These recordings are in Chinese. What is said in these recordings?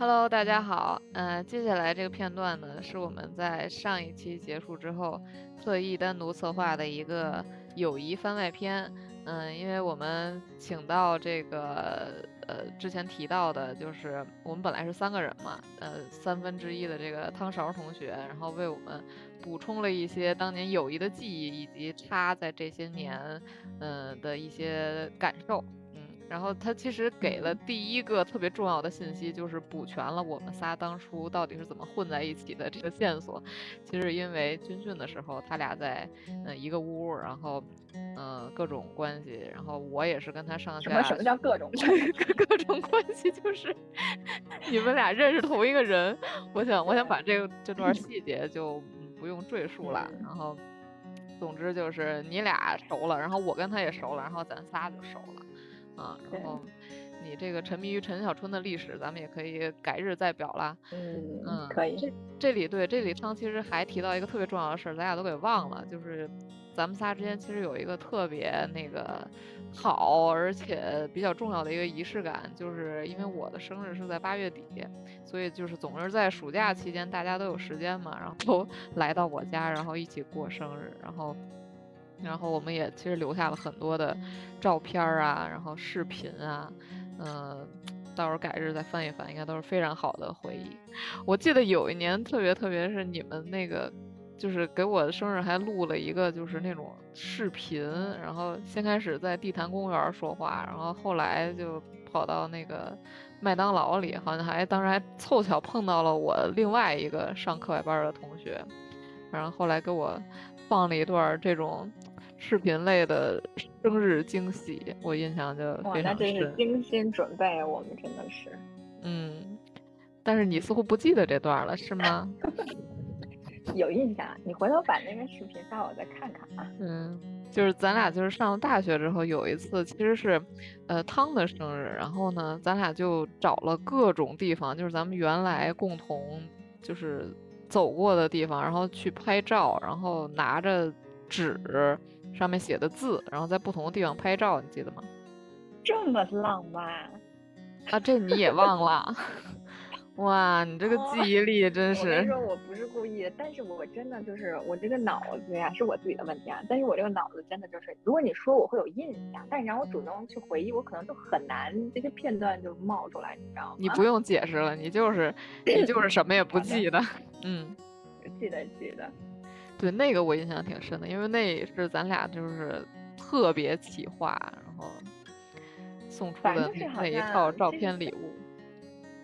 Hello，大家好。嗯、接下来这个片段呢，是我们在上一期结束之后特意单独策划的一个友谊番外篇。嗯，因为我们请到这个呃之前提到的，就是我们本来是三个人嘛，呃三分之一的这个汤勺同学，然后为我们补充了一些当年友谊的记忆，以及他在这些年嗯、的一些感受。嗯，然后他其实给了第一个特别重要的信息，就是补全了我们仨当初到底是怎么混在一起的这个线索。其实因为军训的时候，他俩在嗯、呃一个屋，然后嗯、呃各种关系，然后我也是跟他上下什么什么叫各种 关系？各各种关系，就是 你们俩认识同一个人。我想，我想把这个这段细节就嗯不用赘述了。然后，总之就是你俩熟了，然后我跟他也熟了，然后咱仨就熟了啊。然后你这个沉迷于陈小春的历史，咱们也可以改日再表啦。嗯嗯，可以。这这里对这里汤其实还提到一个特别重要的事儿，咱俩都给忘了，就是咱们仨之间其实有一个特别那个好而且比较重要的一个仪式感，就是因为我的生日是在八月底，所以就是总是在暑假期间大家都有时间嘛，然后都 来到我家，然后一起过生日，然后。然后我们也其实留下了很多的照片儿啊，然后视频啊，嗯、到时候改日再翻一翻，应该都是非常好的回忆。我记得有一年特别特别是你们那个，就是给我的生日还录了一个就是那种视频，然后先开始在地坛公园儿说话，然后后来就跑到那个麦当劳里，好像还当时还凑巧碰到了我另外一个上课外班儿的同学，然后后来给我放了一段儿这种视频类的生日惊喜，我印象就哇，非常那真是深。精心准备，我们真的是。嗯，但是你似乎不记得这段了，是吗？有印象，你回头把那个视频发我再看看啊。嗯，就是咱俩就是上了大学之后有一次，其实是，呃，汤的生日，然后呢，咱俩就找了各种地方，就是咱们原来共同就是走过的地方，然后去拍照，然后拿着纸上面写的字，然后在不同的地方拍照，你记得吗？这么浪漫，啊，这你也忘了？哇，你这个哦记忆力真是，我跟你说，我不是故意的，但是我真的就是我这个脑子呀，是我自己的问题啊。但是我这个脑子真的就是，如果你说我会有印象，但是让我主动去回忆，我可能就很难这些片段就冒出来，你知道吗？你不用解释了，你就是你就是什么也不记得，嗯。记得记得，对，那个我印象挺深的，因为那也是咱俩就是特别企划，然后送出的那那一套照片礼物。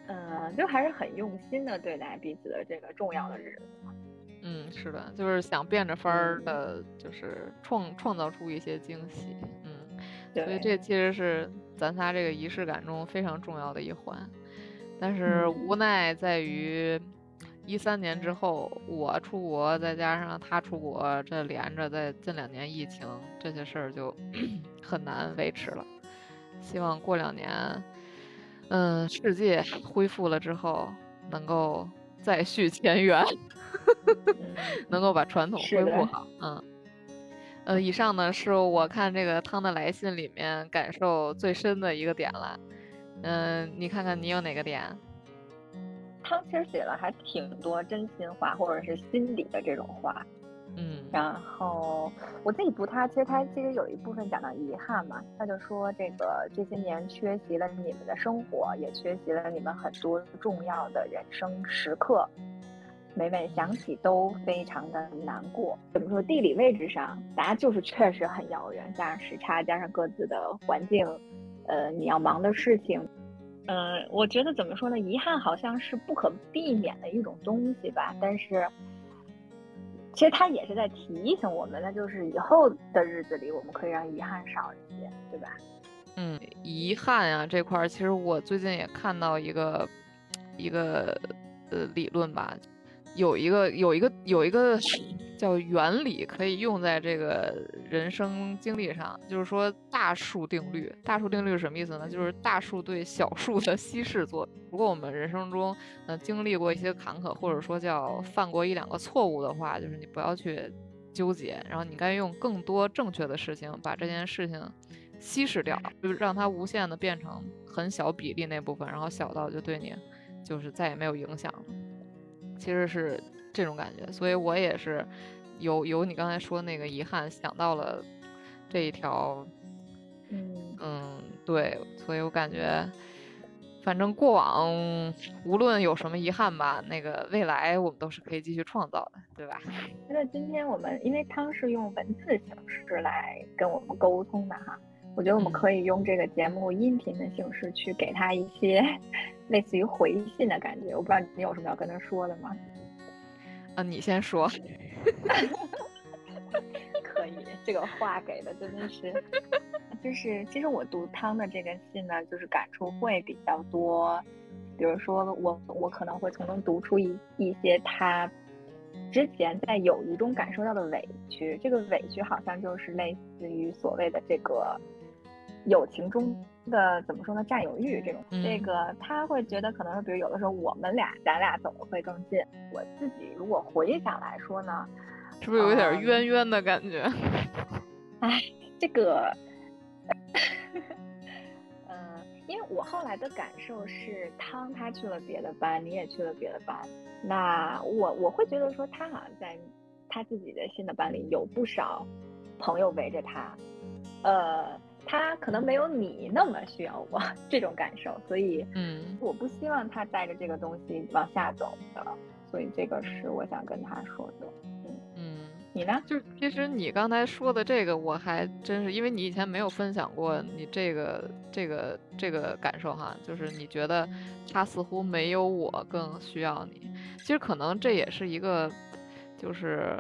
嗯，就还是很用心的对待彼此的这个重要的日子。嗯，是的，就是想变着法儿嗯的，就是创创造出一些惊喜。嗯，所以这其实是咱仨这个仪式感中非常重要的一环。但是嗯无奈在于，一三年之后我出国，再加上他出国，这连着在近两年疫情这些事儿就 很难维持了。希望过两年，嗯，世界恢复了之后，能够再续前缘。嗯能够把传统恢复好。嗯，呃，以上呢是我看这个汤的来信里面感受最深的一个点了。嗯，你看看你有哪个点？汤其实写了还挺多真心话或者是心底的这种话。嗯然后我自己读他，其实他其实有一部分讲到遗憾嘛，他就说这个这些年缺席了你们的生活，也缺席了你们很多重要的人生时刻，每每想起都非常的难过。怎么说？地理位置上，大家就是确实很遥远，加上时差，加上各自的环境，呃，你要忙的事情。嗯、我觉得怎么说呢？遗憾好像是不可避免的一种东西吧，但是。其实他也是在提醒我们，那就是以后的日子里，我们可以让遗憾少一些，对吧？嗯，遗憾啊这块儿，其实我最近也看到一个一个呃理论吧，有一个有一个有一个叫原理可以用在这个人生经历上，就是说大数定律。大数定律是什么意思呢？就是大数对小数的稀释作用。如果我们人生中呃经历过一些坎坷，或者说叫犯过一两个错误的话，就是你不要去纠结，然后你该用更多正确的事情把这件事情稀释掉，就是让它无限的变成很小比例那部分，然后小到就对你就是再也没有影响了。其实是这种感觉，所以我也是有有你刚才说那个遗憾，想到了这一条，嗯嗯，对，所以我感觉。反正过往无论有什么遗憾吧，那个未来我们都是可以继续创造的，对吧？那今天我们因为汤是用文字形式来跟我们沟通的哈，我觉得我们可以用这个节目音频的形式去给他一些类似于回信的感觉。我不知道你有什么要跟他说的吗？啊，你先说。可以，这个话给的真的是。就是其实我读汤的这个信呢，就是感触会比较多，比如说我我可能会从中读出一一些他之前在友谊中感受到的委屈，这个委屈好像就是类似于所谓的这个友情中的怎么说呢占有欲这种，这个他会觉得可能是比如有的时候我们俩咱俩走的会更近，我自己如果回想来说呢，是不是有点冤冤的感觉？哎，这个。嗯，因为我后来的感受是，汤他去了别的班，你也去了别的班，那我我会觉得说，他好像在他自己的新的班里有不少朋友围着他，呃，他可能没有你那么需要我这种感受，所以，嗯，我不希望他带着这个东西往下走的，所以这个是我想跟他说的。嗯嗯你呢？就其实你刚才说的这个，我还真是，因为你以前没有分享过你这个这个这个感受哈，就是你觉得他似乎没有我更需要你。其实可能这也是一个，就是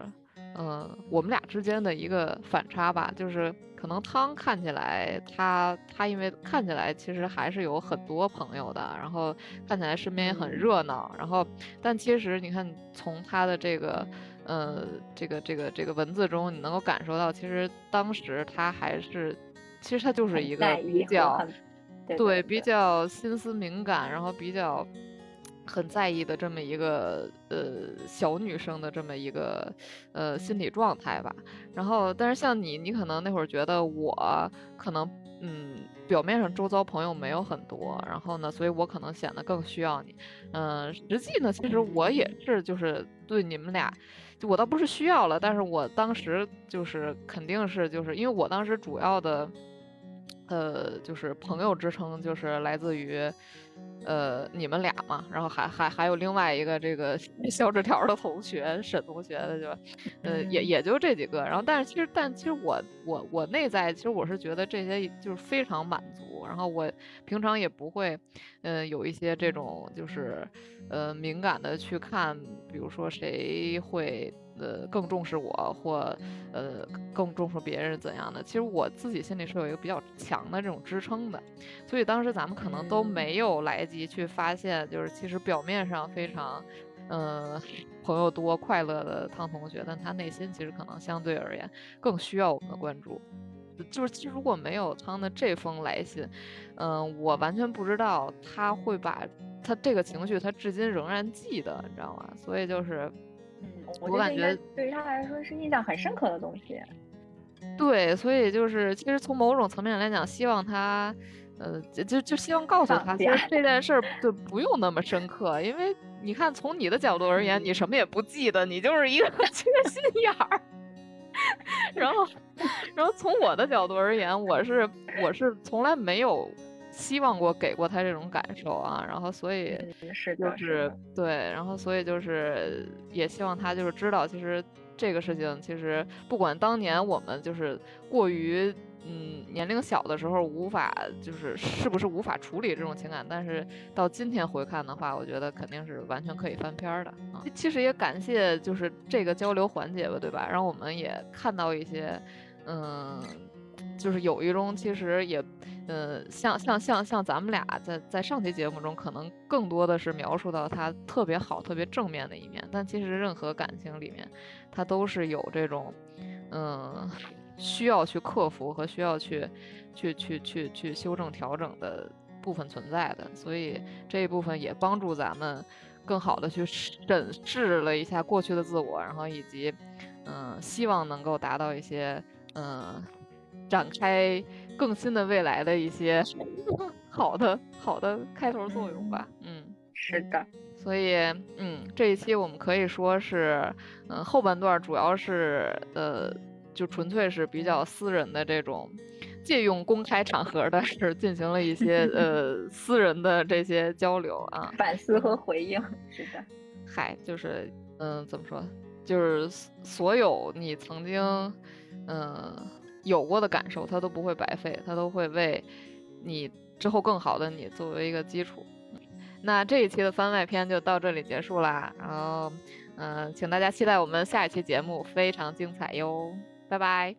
嗯，我们俩之间的一个反差吧。就是可能汤看起来他他因为看起来其实还是有很多朋友的，然后看起来身边也很热闹，然后但其实你看从他的这个。呃，这个这个这个文字中，你能够感受到，其实当时他还是，其实他就是一个比较，对比较心思敏感，然后比较很在意的这么一个呃小女生的这么一个呃心理状态吧。然后，但是像你，你可能那会儿觉得我可能嗯。表面上周遭朋友没有很多，然后呢，所以我可能显得更需要你。嗯，实际呢，其实我也是，就是对你们俩，我倒不是需要了，但是我当时就是肯定是，就是因为我当时主要的，呃，就是朋友之称就是来自于。呃，你们俩嘛，然后还还还有另外一个这个小纸条的同学，沈同学的，就，呃，也也就这几个。然后，但是其实，但其实我我我内在，其实我是觉得这些就是非常满足。然后我平常也不会，呃，有一些这种就是，呃，敏感的去看，比如说谁会。呃，更重视我，或呃，更重视别人怎样的？其实我自己心里是有一个比较强的这种支撑的，所以当时咱们可能都没有来及去发现，就是其实表面上非常，嗯，朋友多、快乐的汤同学，但他内心其实可能相对而言更需要我们的关注。就是其实如果没有汤的这封来信，嗯，我完全不知道他会把他这个情绪，他至今仍然记得，你知道吗？所以就是。我感觉对于他来说是印象很深刻的东西。对，所以就是其实从某种层面来讲，希望他，呃，就就希望告诉他，其实这件事儿 就不用那么深刻，因为你看从你的角度而言，你什么也不记得，你就是一个 缺心眼儿。然后，然后从我的角度而言，我是我是从来没有。希望过给过他这种感受啊，然后所以是就是对，然后所以就是也希望他就是知道，其实这个事情其实不管当年我们就是过于嗯年龄小的时候无法就是 是不是无法处理这种情感，但是到今天回看的话，我觉得肯定是完全可以翻篇的啊。其实也感谢就是这个交流环节吧，对吧？让我们也看到一些嗯。就是友谊中，其实也，呃，像像像像咱们俩在在上期节目中，可能更多的是描述到他特别好、特别正面的一面。但其实任何感情里面，他都是有这种，嗯，需要去克服和需要去去去去去修正调整的部分存在的。所以这一部分也帮助咱们更好的去审视了一下过去的自我，然后以及，嗯，希望能够达到一些，嗯。展开更新的未来的一些 好的好的开头作用吧，嗯，是的。所以，嗯，这一期我们可以说是，嗯，后半段主要是，呃，就纯粹是比较私人的这种，借用公开场合的是进行了一些呃私人的这些交流啊，反思和回应。是的，嗨，就是，嗯，怎么说，就是所有你曾经，嗯，有过的感受，它都不会白费，它都会为你之后更好的你作为一个基础。那这一期的番外篇就到这里结束啦，然后，嗯，请大家期待我们下一期节目，非常精彩哟，拜拜。